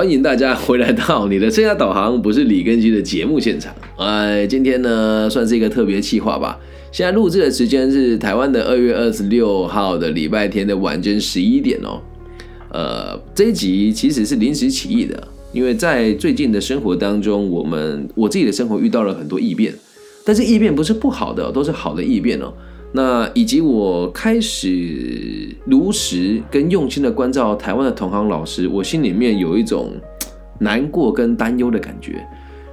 欢迎大家回来到你的生涯导航，不是李根基的节目现场。哎，今天呢算是一个特别企划吧。现在录制的时间是台湾的二月二十六号的礼拜天的晚间十一点哦。呃，这一集其实是临时起意的，因为在最近的生活当中，我们我自己的生活遇到了很多异变，但是异变不是不好的，都是好的异变哦。那以及我开始如实跟用心的关照台湾的同行老师，我心里面有一种难过跟担忧的感觉，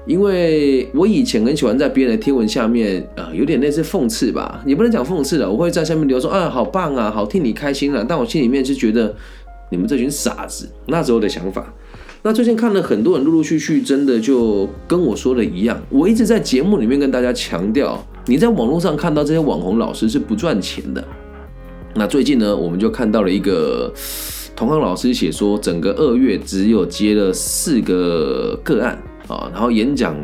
因为我以前很喜欢在别人的贴文下面，呃，有点类似讽刺吧，也不能讲讽刺了，我会在下面留说，啊，好棒啊，好替你开心了，但我心里面是觉得你们这群傻子，那时候的想法。那最近看了很多人陆陆续续，真的就跟我说的一样，我一直在节目里面跟大家强调。你在网络上看到这些网红老师是不赚钱的。那最近呢，我们就看到了一个同行老师写说，整个二月只有接了四个个案啊，然后演讲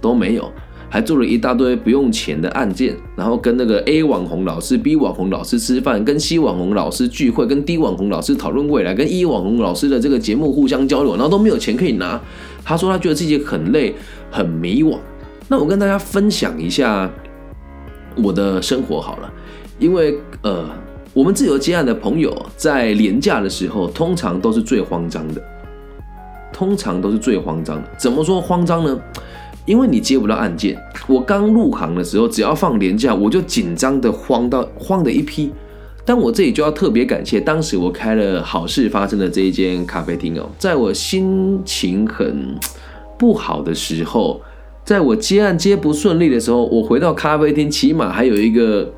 都没有，还做了一大堆不用钱的案件，然后跟那个 A 网红老师、B 网红老师吃饭，跟 C 网红老师聚会，跟 D 网红老师讨论未来，跟 E 网红老师的这个节目互相交流，然后都没有钱可以拿。他说他觉得自己很累，很迷惘。那我跟大家分享一下。我的生活好了，因为呃，我们自由接案的朋友在廉价的时候，通常都是最慌张的，通常都是最慌张的。怎么说慌张呢？因为你接不到案件。我刚入行的时候，只要放廉价，我就紧张的慌到慌的一批。但我这里就要特别感谢，当时我开了好事发生的这一间咖啡厅哦，在我心情很不好的时候。在我接案接不顺利的时候，我回到咖啡厅，起码还有一个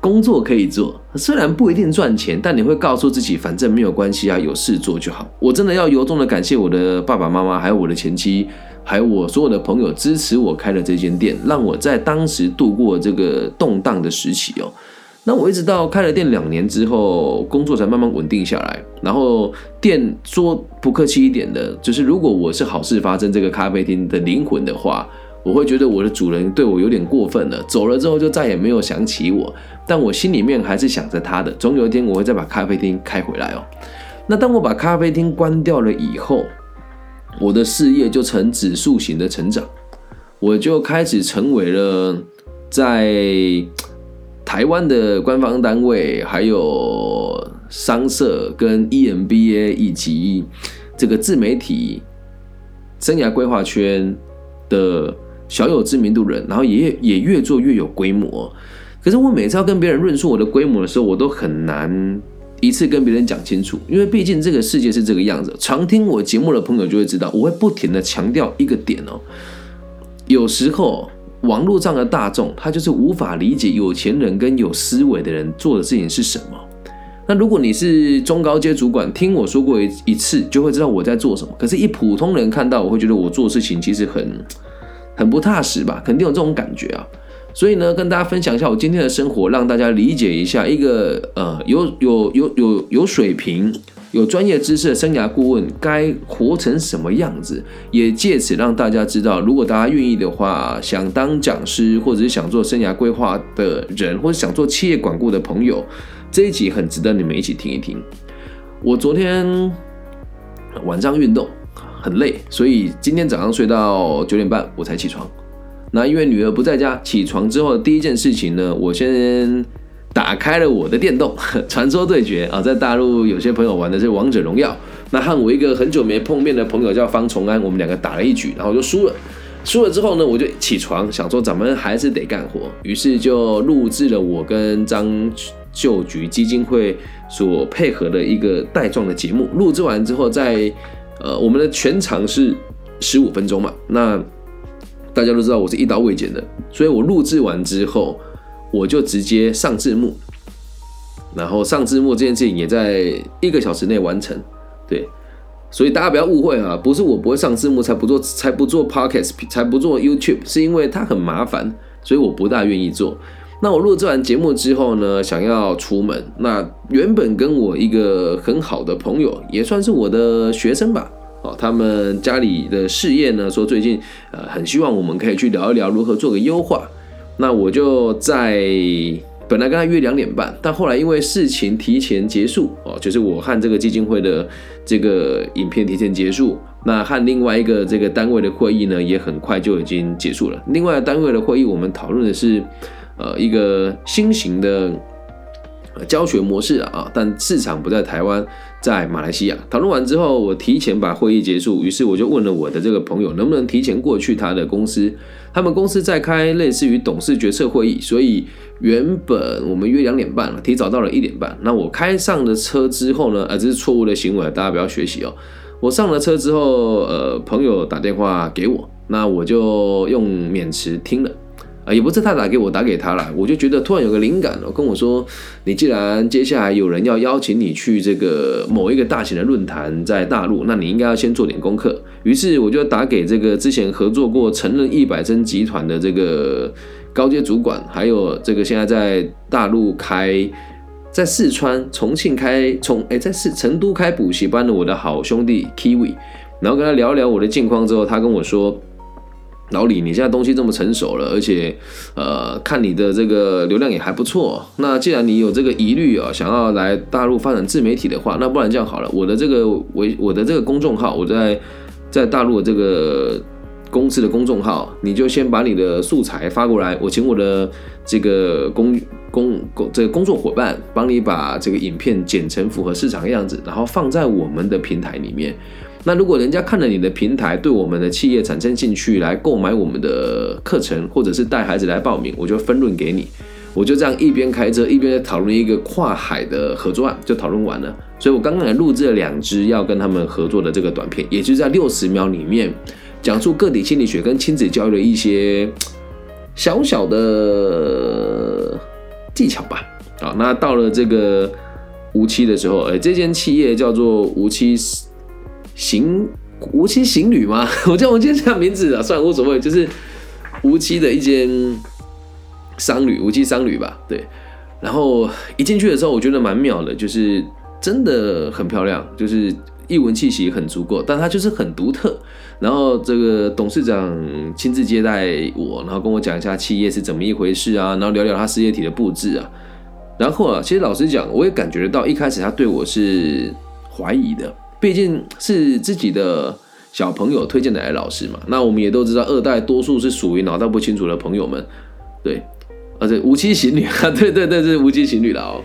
工作可以做。虽然不一定赚钱，但你会告诉自己，反正没有关系啊，有事做就好。我真的要由衷的感谢我的爸爸妈妈，还有我的前妻，还有我所有的朋友支持我开了这间店，让我在当时度过这个动荡的时期哦。那我一直到开了店两年之后，工作才慢慢稳定下来。然后店说不客气一点的，就是如果我是好事发生这个咖啡厅的灵魂的话，我会觉得我的主人对我有点过分了。走了之后就再也没有想起我，但我心里面还是想着他的。总有一天我会再把咖啡厅开回来哦。那当我把咖啡厅关掉了以后，我的事业就呈指数型的成长，我就开始成为了在。台湾的官方单位，还有商社跟 EMBA 以及这个自媒体生涯规划圈的小有知名度人，然后也也越做越有规模。可是我每次要跟别人论述我的规模的时候，我都很难一次跟别人讲清楚，因为毕竟这个世界是这个样子。常听我节目的朋友就会知道，我会不停的强调一个点哦，有时候。网络上的大众，他就是无法理解有钱人跟有思维的人做的事情是什么。那如果你是中高阶主管，听我说过一一次，就会知道我在做什么。可是，一普通人看到，我会觉得我做事情其实很很不踏实吧？肯定有这种感觉啊。所以呢，跟大家分享一下我今天的生活，让大家理解一下一个呃有有有有有水平。有专业知识的生涯顾问该活成什么样子？也借此让大家知道，如果大家愿意的话，想当讲师或者是想做生涯规划的人，或者想做企业管顾的朋友，这一集很值得你们一起听一听。我昨天晚上运动很累，所以今天早上睡到九点半我才起床。那因为女儿不在家，起床之后的第一件事情呢，我先。打开了我的电动 传说对决啊，在大陆有些朋友玩的是王者荣耀。那和我一个很久没碰面的朋友叫方崇安，我们两个打了一局，然后就输了。输了之后呢，我就起床想说，咱们还是得干活，于是就录制了我跟张旧局基金会所配合的一个带状的节目。录制完之后，在呃我们的全场是十五分钟嘛，那大家都知道我是一刀未剪的，所以我录制完之后。我就直接上字幕，然后上字幕这件事情也在一个小时内完成，对，所以大家不要误会啊，不是我不会上字幕才不做才不做 podcast 才不做 YouTube，是因为它很麻烦，所以我不大愿意做。那我录制完节目之后呢，想要出门，那原本跟我一个很好的朋友，也算是我的学生吧，哦，他们家里的事业呢，说最近呃很希望我们可以去聊一聊如何做个优化。那我就在本来跟他约两点半，但后来因为事情提前结束哦，就是我和这个基金会的这个影片提前结束，那和另外一个这个单位的会议呢，也很快就已经结束了。另外单位的会议，我们讨论的是呃一个新型的教学模式啊，但市场不在台湾。在马来西亚讨论完之后，我提前把会议结束，于是我就问了我的这个朋友，能不能提前过去他的公司？他们公司在开类似于董事决策会议，所以原本我们约两点半了，提早到了一点半。那我开上了车之后呢？呃，这是错误的行为，大家不要学习哦。我上了车之后，呃，朋友打电话给我，那我就用免持听了。啊，也不是他打给我，打给他了，我就觉得突然有个灵感哦，跟我说，你既然接下来有人要邀请你去这个某一个大型的论坛在大陆，那你应该要先做点功课。于是我就打给这个之前合作过成人一百针集团的这个高阶主管，还有这个现在在大陆开，在四川、重庆开，从哎在四成都开补习班的我的好兄弟 Kiwi，然后跟他聊聊我的近况之后，他跟我说。老李，你现在东西这么成熟了，而且，呃，看你的这个流量也还不错。那既然你有这个疑虑啊，想要来大陆发展自媒体的话，那不然这样好了，我的这个微 我的这个公众号，我在在大陆的这个公司的公众号，你就先把你的素材发过来，我请我的这个工工工这个工作伙伴帮你把这个影片剪成符合市场的样子，然后放在我们的平台里面。那如果人家看了你的平台，对我们的企业产生兴趣，来购买我们的课程，或者是带孩子来报名，我就分润给你。我就这样一边开车一边讨论一个跨海的合作案，就讨论完了。所以我刚刚也录制了两支要跟他们合作的这个短片，也就是在六十秒里面讲述个体心理学跟亲子教育的一些小小的技巧吧。啊，那到了这个无期的时候，哎，这间企业叫做无期。行无期行旅吗？我叫我今天这名字啊，算无所谓，就是无期的一间商旅，无期商旅吧。对，然后一进去的时候，我觉得蛮妙的，就是真的很漂亮，就是异文气息很足够，但它就是很独特。然后这个董事长亲自接待我，然后跟我讲一下企业是怎么一回事啊，然后聊聊他事业体的布置啊。然后啊，其实老实讲，我也感觉得到，一开始他对我是怀疑的。毕竟是自己的小朋友推荐来的老师嘛，那我们也都知道，二代多数是属于脑袋不清楚的朋友们，对，而且无期行女啊，对对对，是无期行女了哦。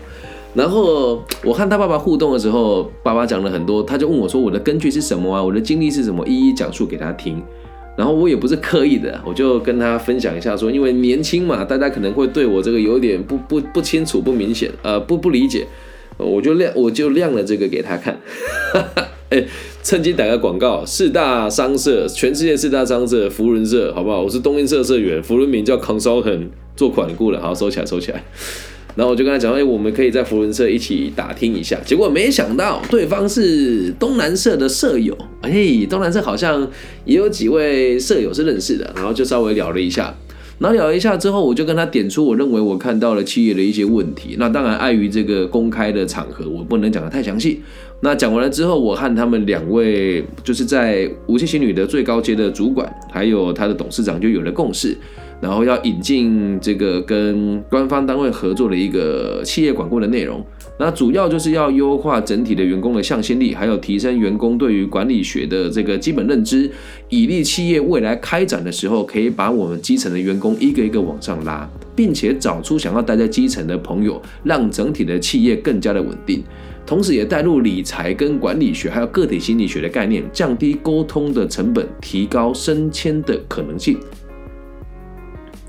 然后我和他爸爸互动的时候，爸爸讲了很多，他就问我说：“我的根据是什么啊？我的经历是什么？”一一讲述给他听。然后我也不是刻意的，我就跟他分享一下说，因为年轻嘛，大家可能会对我这个有点不不不清楚、不明显，呃，不不理解。我就亮，我就亮了这个给他看，哎，趁机打个广告，四大商社，全世界四大商社，福伦社，好不好？我是东英社社员，福伦名叫 Consultant，做款顾的，好收起来，收起来。然后我就跟他讲，哎，我们可以在福伦社一起打听一下。结果没想到对方是东南社的舍友，哎，东南社好像也有几位舍友是认识的，然后就稍微聊了一下。然后聊一下之后，我就跟他点出我认为我看到了企业的一些问题。那当然碍于这个公开的场合，我不能讲的太详细。那讲完了之后，我和他们两位就是在无锡新女的最高阶的主管，还有他的董事长就有了共识。然后要引进这个跟官方单位合作的一个企业管控的内容，那主要就是要优化整体的员工的向心力，还有提升员工对于管理学的这个基本认知，以利企业未来开展的时候，可以把我们基层的员工一个一个往上拉，并且找出想要待在基层的朋友，让整体的企业更加的稳定，同时也带入理财跟管理学，还有个体心理学的概念，降低沟通的成本，提高升迁的可能性。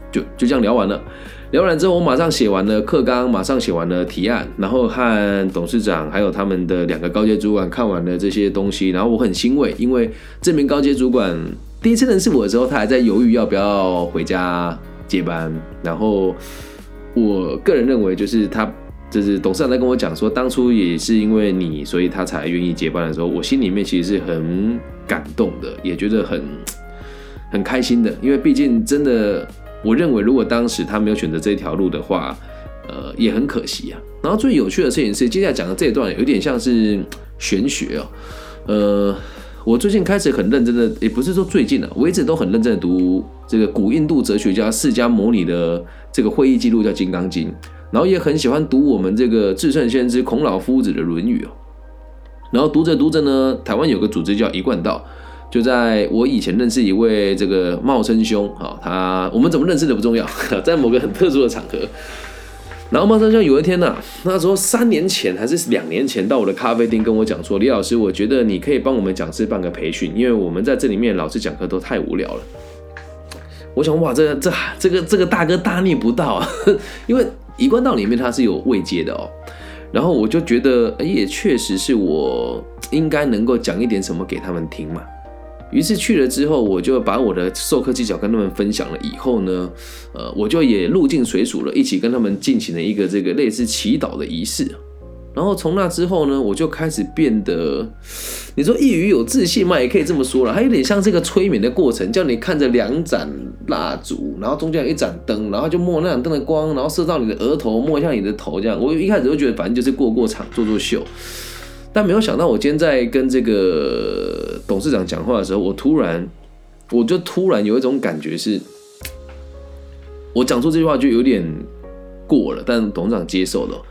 就就这样聊完了，聊完之后，我马上写完了课纲，马上写完了提案，然后和董事长还有他们的两个高阶主管看完了这些东西，然后我很欣慰，因为这名高阶主管第一次认识我的时候，他还在犹豫要不要回家接班，然后我个人认为，就是他就是董事长在跟我讲说，当初也是因为你，所以他才愿意接班的时候，我心里面其实是很感动的，也觉得很很开心的，因为毕竟真的。我认为，如果当时他没有选择这条路的话，呃，也很可惜啊。然后最有趣的事情是，接下来讲的这一段有点像是玄学哦。呃，我最近开始很认真的，也不是说最近了，我一直都很认真的读这个古印度哲学家释迦牟尼的这个会议记录，叫《金刚经》。然后也很喜欢读我们这个至圣先知孔老夫子的《论语》哦。然后读着读着呢，台湾有个组织叫一贯道，就在我以前认识一位这个茂生兄啊，他我们怎么认识的不重要，在某个很特殊的场合。然后茂生兄有一天呢，那时候三年前还是两年前，到我的咖啡厅跟我讲说：“李老师，我觉得你可以帮我们讲师办个培训，因为我们在这里面老师讲课都太无聊了。”我想哇，这这这个这个大哥大逆不道啊！因为一贯道里面他是有位阶的哦。然后我就觉得，哎，也确实是我应该能够讲一点什么给他们听嘛。于是去了之后，我就把我的授课技巧跟他们分享了。以后呢，呃，我就也入境水属了，一起跟他们进行了一个这个类似祈祷的仪式。然后从那之后呢，我就开始变得，你说易于有自信嘛，也可以这么说了。还有点像这个催眠的过程，叫你看着两盏蜡烛，然后中间有一盏灯，然后就摸那盏灯的光，然后射到你的额头，摸一下你的头，这样。我一开始都觉得反正就是过过场，做做秀。但没有想到，我今天在跟这个董事长讲话的时候，我突然，我就突然有一种感觉是，我讲出这句话就有点过了，但董事长接受了。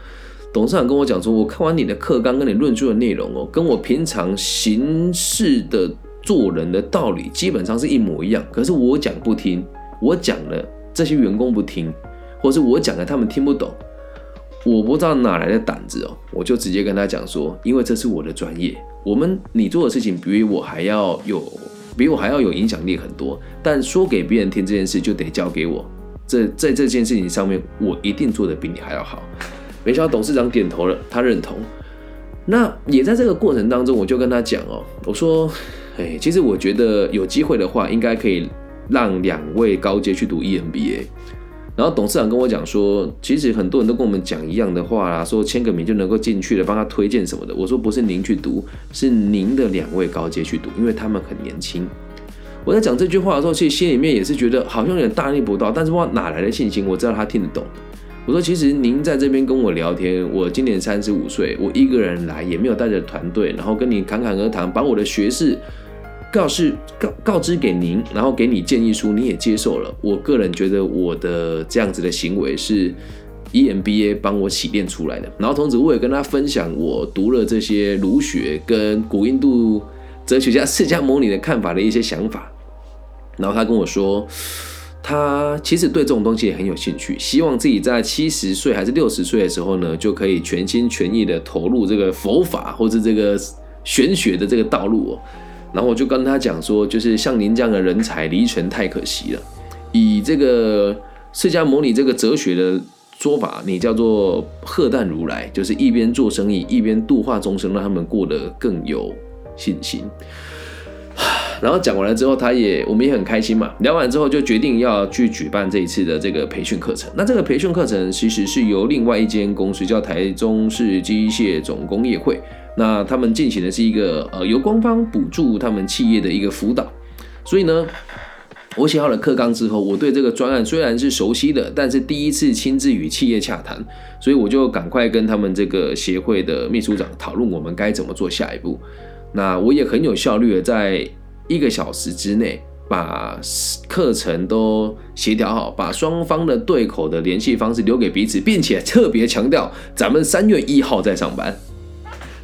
董事长跟我讲说，我看完你的课纲跟你论述的内容哦，跟我平常行事的做人的道理基本上是一模一样。可是我讲不听，我讲了这些员工不听，或是我讲了他们听不懂，我不知道哪来的胆子哦，我就直接跟他讲说，因为这是我的专业，我们你做的事情比我还要有，比我还要有影响力很多。但说给别人听这件事就得交给我，这在这件事情上面，我一定做的比你还要好。没想到董事长点头了，他认同。那也在这个过程当中，我就跟他讲哦，我说，哎，其实我觉得有机会的话，应该可以让两位高阶去读 EMBA。然后董事长跟我讲说，其实很多人都跟我们讲一样的话啦，说签个名就能够进去了，帮他推荐什么的。我说不是您去读，是您的两位高阶去读，因为他们很年轻。我在讲这句话的时候，其实心里面也是觉得好像有点大逆不道，但是我哪来的信心？我知道他听得懂。我说，其实您在这边跟我聊天，我今年三十五岁，我一个人来，也没有带着团队，然后跟你侃侃而谈，把我的学识告示告告知给您，然后给你建议书，你也接受了。我个人觉得我的这样子的行为是 EMBA 帮我洗练出来的。然后同时我也跟他分享我读了这些儒学跟古印度哲学家释迦牟尼的看法的一些想法。然后他跟我说。他其实对这种东西也很有兴趣，希望自己在七十岁还是六十岁的时候呢，就可以全心全意的投入这个佛法或者这个玄学的这个道路哦。然后我就跟他讲说，就是像您这样的人才离群太可惜了。以这个释迦牟尼这个哲学的说法，你叫做鹤诞如来，就是一边做生意一边度化众生，让他们过得更有信心。然后讲完了之后，他也我们也很开心嘛。聊完之后就决定要去举办这一次的这个培训课程。那这个培训课程其实是由另外一间公司叫台中市机械总工业会，那他们进行的是一个呃由官方补助他们企业的一个辅导。所以呢，我写好了课纲之后，我对这个专案虽然是熟悉的，但是第一次亲自与企业洽谈，所以我就赶快跟他们这个协会的秘书长讨论我们该怎么做下一步。那我也很有效率的在。一个小时之内把课程都协调好，把双方的对口的联系方式留给彼此，并且特别强调咱们三月一号在上班。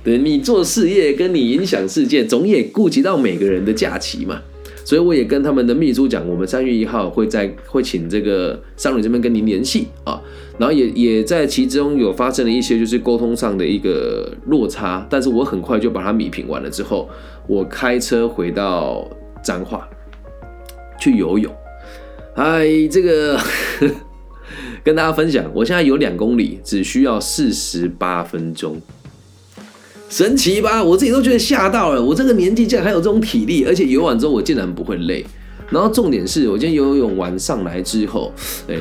你做事业跟你影响世界，总也顾及到每个人的假期嘛。所以我也跟他们的秘书讲，我们三月一号会在会请这个商旅这边跟您联系啊。然后也也在其中有发生了一些就是沟通上的一个落差，但是我很快就把它米平完了之后，我开车回到彰化去游泳。嗨，这个 跟大家分享，我现在有两公里只需要四十八分钟。神奇吧？我自己都觉得吓到了。我这个年纪竟然还有这种体力，而且游完之后我竟然不会累。然后重点是我今天游泳完上来之后，哎，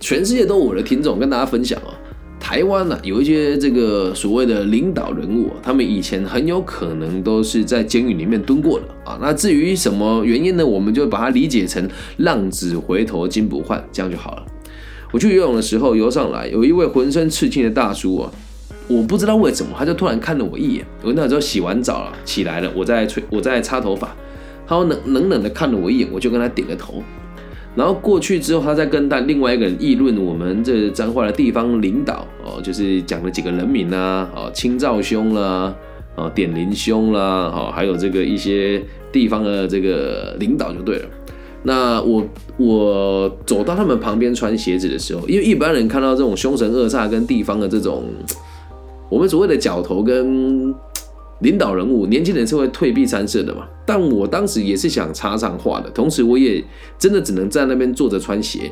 全世界都我的听众，跟大家分享哦。台湾呢有一些这个所谓的领导人物，他们以前很有可能都是在监狱里面蹲过的啊。那至于什么原因呢？我们就把它理解成浪子回头金不换，这样就好了。我去游泳的时候游上来，有一位浑身刺青的大叔啊。我不知道为什么，他就突然看了我一眼。我那时候洗完澡了，起来了，我在吹，我在擦头发。他冷冷冷的看了我一眼，我就跟他点个头。然后过去之后，他在跟他另外一个人议论我们这彰化的地方领导哦，就是讲了几个人名啊，哦，清照兄啦，哦，点林兄啦，哦，还有这个一些地方的这个领导就对了。那我我走到他们旁边穿鞋子的时候，因为一般人看到这种凶神恶煞跟地方的这种，我们所谓的角头跟领导人物，年轻人是会退避三舍的嘛。但我当时也是想插上话的，同时我也真的只能在那边坐着穿鞋。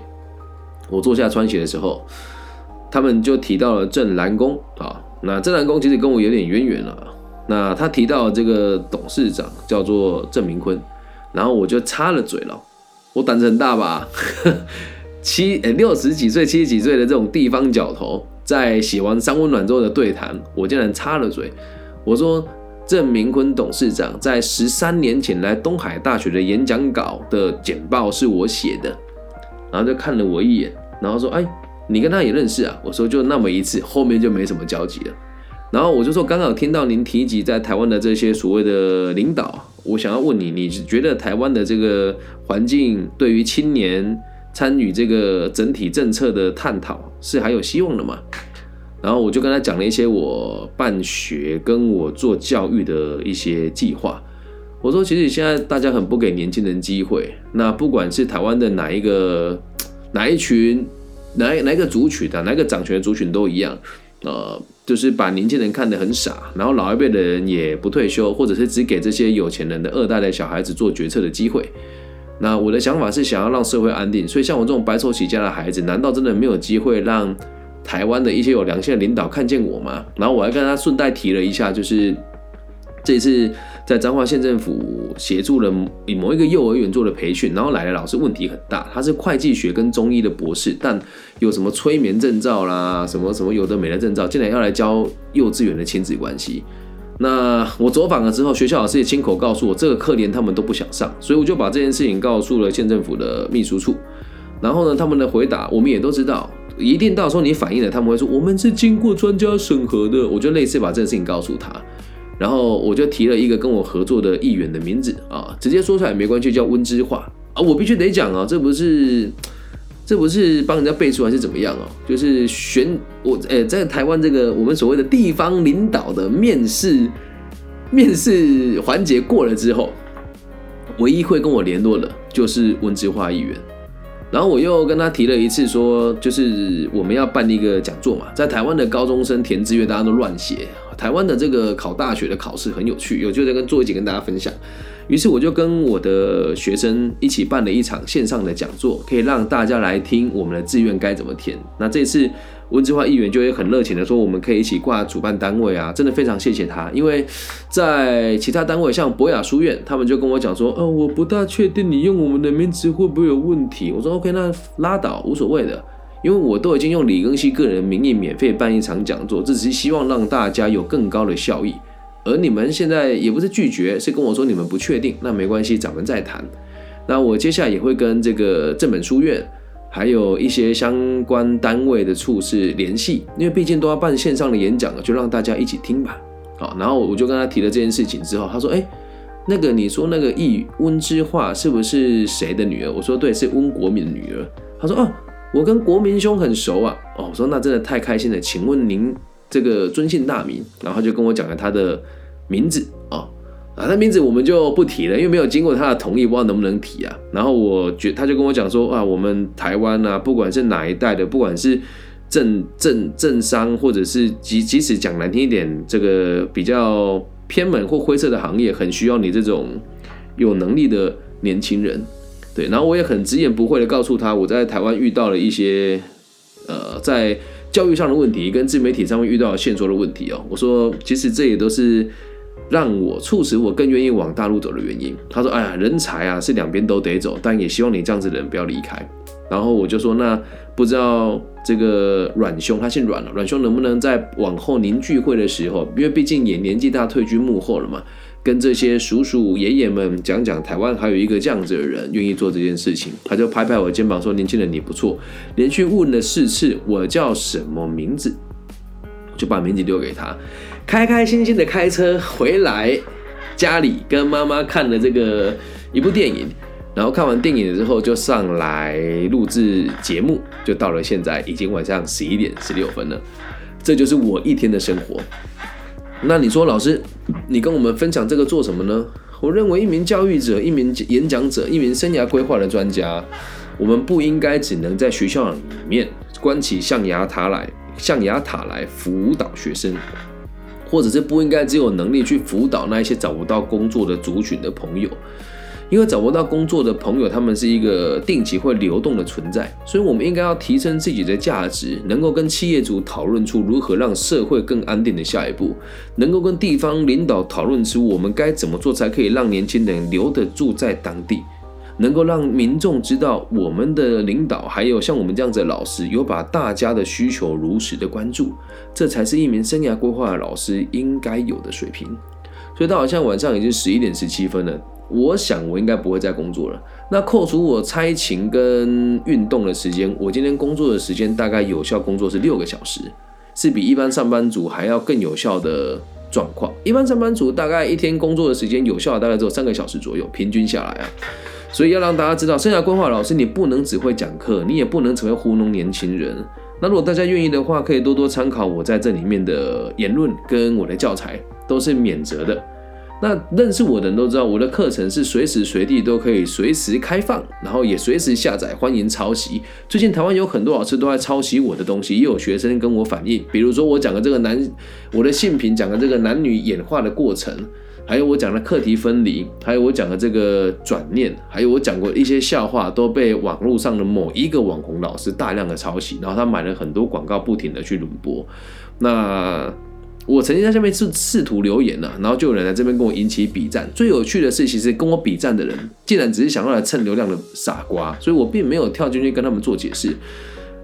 我坐下穿鞋的时候，他们就提到了郑南宫啊。那郑南宫其实跟我有点渊源了。那他提到这个董事长叫做郑明坤，然后我就插了嘴了。我胆子很大吧？七诶六十几岁、七十几岁的这种地方角头，在写完三温暖之后的对谈，我竟然插了嘴。我说郑明坤董事长在十三年前来东海大学的演讲稿的简报是我写的，然后就看了我一眼，然后说：“哎，你跟他也认识啊？”我说：“就那么一次，后面就没什么交集了。”然后我就说：“刚好听到您提及在台湾的这些所谓的领导。”我想要问你，你觉得台湾的这个环境对于青年参与这个整体政策的探讨是还有希望的嘛？然后我就跟他讲了一些我办学跟我做教育的一些计划。我说，其实现在大家很不给年轻人机会，那不管是台湾的哪一个哪一群哪哪一个族群的哪个掌权的族群都一样。呃，就是把年轻人看得很傻，然后老一辈的人也不退休，或者是只给这些有钱人的二代的小孩子做决策的机会。那我的想法是想要让社会安定，所以像我这种白手起家的孩子，难道真的没有机会让台湾的一些有良心的领导看见我吗？然后我还跟他顺带提了一下，就是这次。在彰化县政府协助了以某一个幼儿园做的培训，然后来的老师问题很大，他是会计学跟中医的博士，但有什么催眠证照啦，什么什么有的没的证照，竟然要来教幼稚园的亲子关系。那我走访了之后，学校老师也亲口告诉我，这个课连他们都不想上，所以我就把这件事情告诉了县政府的秘书处。然后呢，他们的回答我们也都知道，一定到时候你反映了，他们会说我们是经过专家审核的。我就类似把这件事情告诉他。然后我就提了一个跟我合作的议员的名字啊，直接说出来没关系，叫温之化啊。我必须得讲啊，这不是这不是帮人家背书还是怎么样哦？就是选我诶，在台湾这个我们所谓的地方领导的面试面试环节过了之后，唯一会跟我联络的就是温之化议员。然后我又跟他提了一次，说就是我们要办一个讲座嘛，在台湾的高中生填志愿，大家都乱写。台湾的这个考大学的考试很有趣，有就在跟做一集跟大家分享。于是我就跟我的学生一起办了一场线上的讲座，可以让大家来听我们的志愿该怎么填。那这次。温之化议员就会很热情的说：“我们可以一起挂主办单位啊，真的非常谢谢他。因为在其他单位，像博雅书院，他们就跟我讲说：‘哦，我不大确定你用我们的名字会不会有问题。’我说：‘OK，那拉倒，无所谓的。’因为我都已经用李庚希个人名义免费办一场讲座，这只是希望让大家有更高的效益。而你们现在也不是拒绝，是跟我说你们不确定，那没关系，咱们再谈。那我接下来也会跟这个正本书院。”还有一些相关单位的处事联系，因为毕竟都要办线上的演讲了，就让大家一起听吧。好，然后我就跟他提了这件事情之后，他说：“哎，那个你说那个易温之化是不是谁的女儿？”我说：“对，是温国民的女儿。”他说：“哦，我跟国民兄很熟啊。”哦，我说：“那真的太开心了，请问您这个尊姓大名？”然后就跟我讲了他的名字啊。啊，他名字我们就不提了，因为没有经过他的同意，不知道能不能提啊。然后我觉他就跟我讲说啊，我们台湾啊，不管是哪一代的，不管是政政政商，或者是即即使讲难听一点，这个比较偏门或灰色的行业，很需要你这种有能力的年轻人。对，然后我也很直言不讳的告诉他，我在台湾遇到了一些呃，在教育上的问题，跟自媒体上面遇到线索的问题哦。我说，其实这也都是。让我促使我更愿意往大陆走的原因，他说：“哎呀，人才啊，是两边都得走，但也希望你这样子的人不要离开。”然后我就说：“那不知道这个阮兄，他姓阮了，阮兄能不能在往后您聚会的时候，因为毕竟也年纪大，退居幕后了嘛，跟这些叔叔爷爷们讲讲台湾还有一个这样子的人愿意做这件事情。”他就拍拍我肩膀说：“年轻人你不错。”连续问了四次我叫什么名字，就把名字丢给他。开开心心的开车回来，家里跟妈妈看了这个一部电影，然后看完电影之后就上来录制节目，就到了现在已经晚上十一点十六分了。这就是我一天的生活。那你说，老师，你跟我们分享这个做什么呢？我认为，一名教育者、一名演讲者、一名生涯规划的专家，我们不应该只能在学校里面关起象牙塔来，象牙塔来辅导学生，或者是不应该只有能力去辅导那一些找不到工作的族群的朋友。因为找不到工作的朋友，他们是一个定期会流动的存在，所以我们应该要提升自己的价值，能够跟企业主讨论出如何让社会更安定的下一步，能够跟地方领导讨论出我们该怎么做才可以让年轻人留得住在当地，能够让民众知道我们的领导还有像我们这样子的老师有把大家的需求如实的关注，这才是一名生涯规划的老师应该有的水平。所以到好像晚上已经十一点十七分了。我想我应该不会再工作了。那扣除我差勤跟运动的时间，我今天工作的时间大概有效工作是六个小时，是比一般上班族还要更有效的状况。一般上班族大概一天工作的时间有效大概只有三个小时左右，平均下来啊。所以要让大家知道，生涯规划老师你不能只会讲课，你也不能只会糊弄年轻人。那如果大家愿意的话，可以多多参考我在这里面的言论跟我的教材，都是免责的。那认识我的人都知道，我的课程是随时随地都可以随时开放，然后也随时下载，欢迎抄袭。最近台湾有很多老师都在抄袭我的东西，也有学生跟我反映，比如说我讲的这个男，我的性平讲的这个男女演化的过程，还有我讲的课题分离，还有我讲的这个转念，还有我讲过一些笑话，都被网络上的某一个网红老师大量的抄袭，然后他买了很多广告，不停的去轮播。那。我曾经在下面试试图留言呢，然后就有人来这边跟我引起比战。最有趣的是，其实跟我比战的人，竟然只是想要来蹭流量的傻瓜，所以我并没有跳进去跟他们做解释。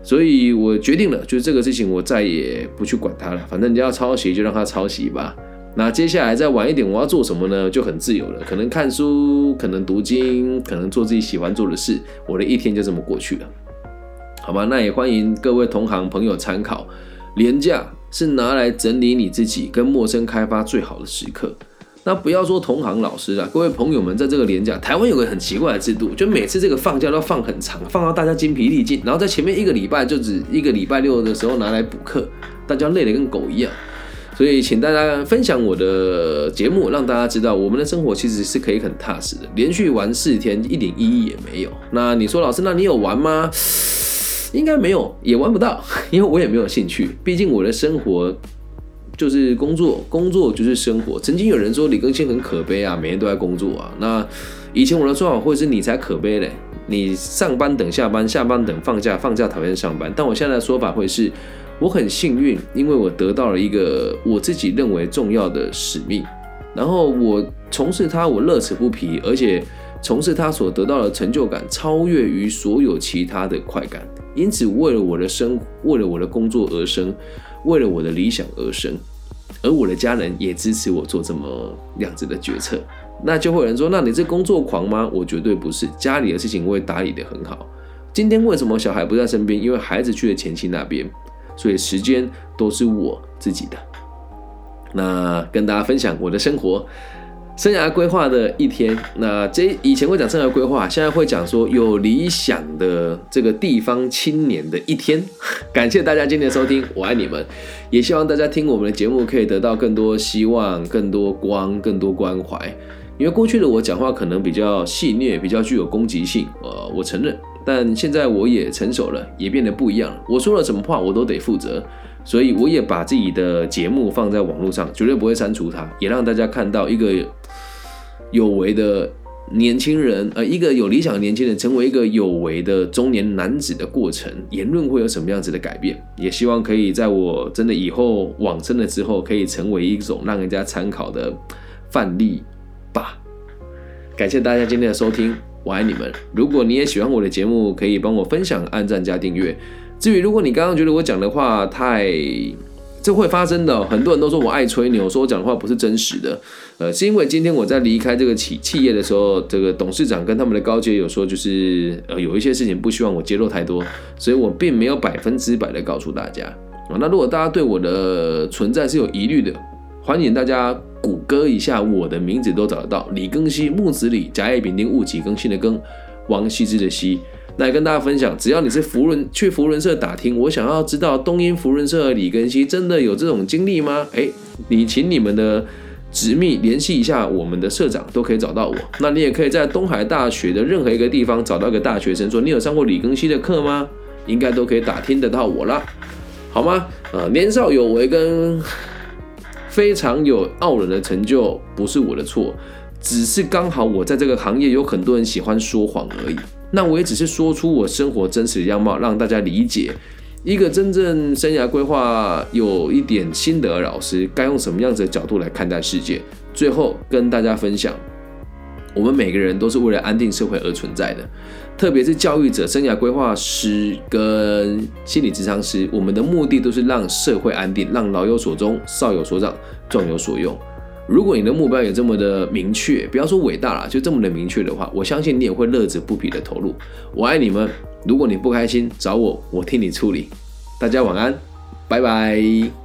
所以我决定了，就是这个事情我再也不去管他了。反正人家要抄袭就让他抄袭吧。那接下来再晚一点我要做什么呢？就很自由了，可能看书，可能读经，可能做自己喜欢做的事。我的一天就这么过去了，好吧？那也欢迎各位同行朋友参考。廉价是拿来整理你自己跟陌生开发最好的时刻。那不要说同行老师了，各位朋友们，在这个年假，台湾有个很奇怪的制度，就每次这个放假都放很长，放到大家精疲力尽，然后在前面一个礼拜就只一个礼拜六的时候拿来补课，大家累得跟狗一样。所以请大家分享我的节目，让大家知道我们的生活其实是可以很踏实的。连续玩四天一点意义也没有。那你说老师，那你有玩吗？应该没有，也玩不到，因为我也没有兴趣。毕竟我的生活就是工作，工作就是生活。曾经有人说李更新很可悲啊，每天都在工作啊。那以前我的说法会是你才可悲嘞，你上班等下班，下班等放假，放假讨厌上班。但我现在的说法会是，我很幸运，因为我得到了一个我自己认为重要的使命，然后我从事它，我乐此不疲，而且从事他所得到的成就感超越于所有其他的快感。因此，为了我的生，为了我的工作而生，为了我的理想而生，而我的家人也支持我做这么样子的决策。那就会有人说：“那你是工作狂吗？”我绝对不是，家里的事情我会打理得很好。今天为什么小孩不在身边？因为孩子去了前妻那边，所以时间都是我自己的。那跟大家分享我的生活。生涯规划的一天，那这以前会讲生涯规划，现在会讲说有理想的这个地方青年的一天。感谢大家今天的收听，我爱你们，也希望大家听我们的节目可以得到更多希望、更多光、更多关怀。因为过去的我讲话可能比较戏谑，比较具有攻击性，呃，我承认。但现在我也成熟了，也变得不一样了。我说了什么话，我都得负责。所以我也把自己的节目放在网络上，绝对不会删除它，也让大家看到一个有为的年轻人，呃，一个有理想的年轻人成为一个有为的中年男子的过程，言论会有什么样子的改变？也希望可以在我真的以后往生了之后，可以成为一种让人家参考的范例吧。感谢大家今天的收听，我爱你们。如果你也喜欢我的节目，可以帮我分享、按赞加订阅。至于如果你刚刚觉得我讲的话太，这会发生的，很多人都说我爱吹牛，说我讲的话不是真实的，呃，是因为今天我在离开这个企企业的时候，这个董事长跟他们的高阶有说，就是呃有一些事情不希望我揭露太多，所以我并没有百分之百的告诉大家啊。那如果大家对我的存在是有疑虑的，欢迎大家谷歌一下我的名字都找得到，李更新木子李甲乙丙丁戊己庚辛的庚。王羲之的羲。来跟大家分享，只要你是福伦去福伦社打听，我想要知道东英福伦社的李根熙真的有这种经历吗？哎，你请你们的直密联系一下我们的社长，都可以找到我。那你也可以在东海大学的任何一个地方找到一个大学生，说你有上过李根熙的课吗？应该都可以打听得到我啦，好吗？呃，年少有为跟非常有傲人的成就不是我的错，只是刚好我在这个行业有很多人喜欢说谎而已。那我也只是说出我生活真实的样貌，让大家理解一个真正生涯规划有一点心得的老师该用什么样子的角度来看待世界。最后跟大家分享，我们每个人都是为了安定社会而存在的，特别是教育者、生涯规划师跟心理咨商师，我们的目的都是让社会安定，让老有所终、少有所长、壮有所用。如果你的目标也这么的明确，不要说伟大了，就这么的明确的话，我相信你也会乐此不疲的投入。我爱你们，如果你不开心，找我，我替你处理。大家晚安，拜拜。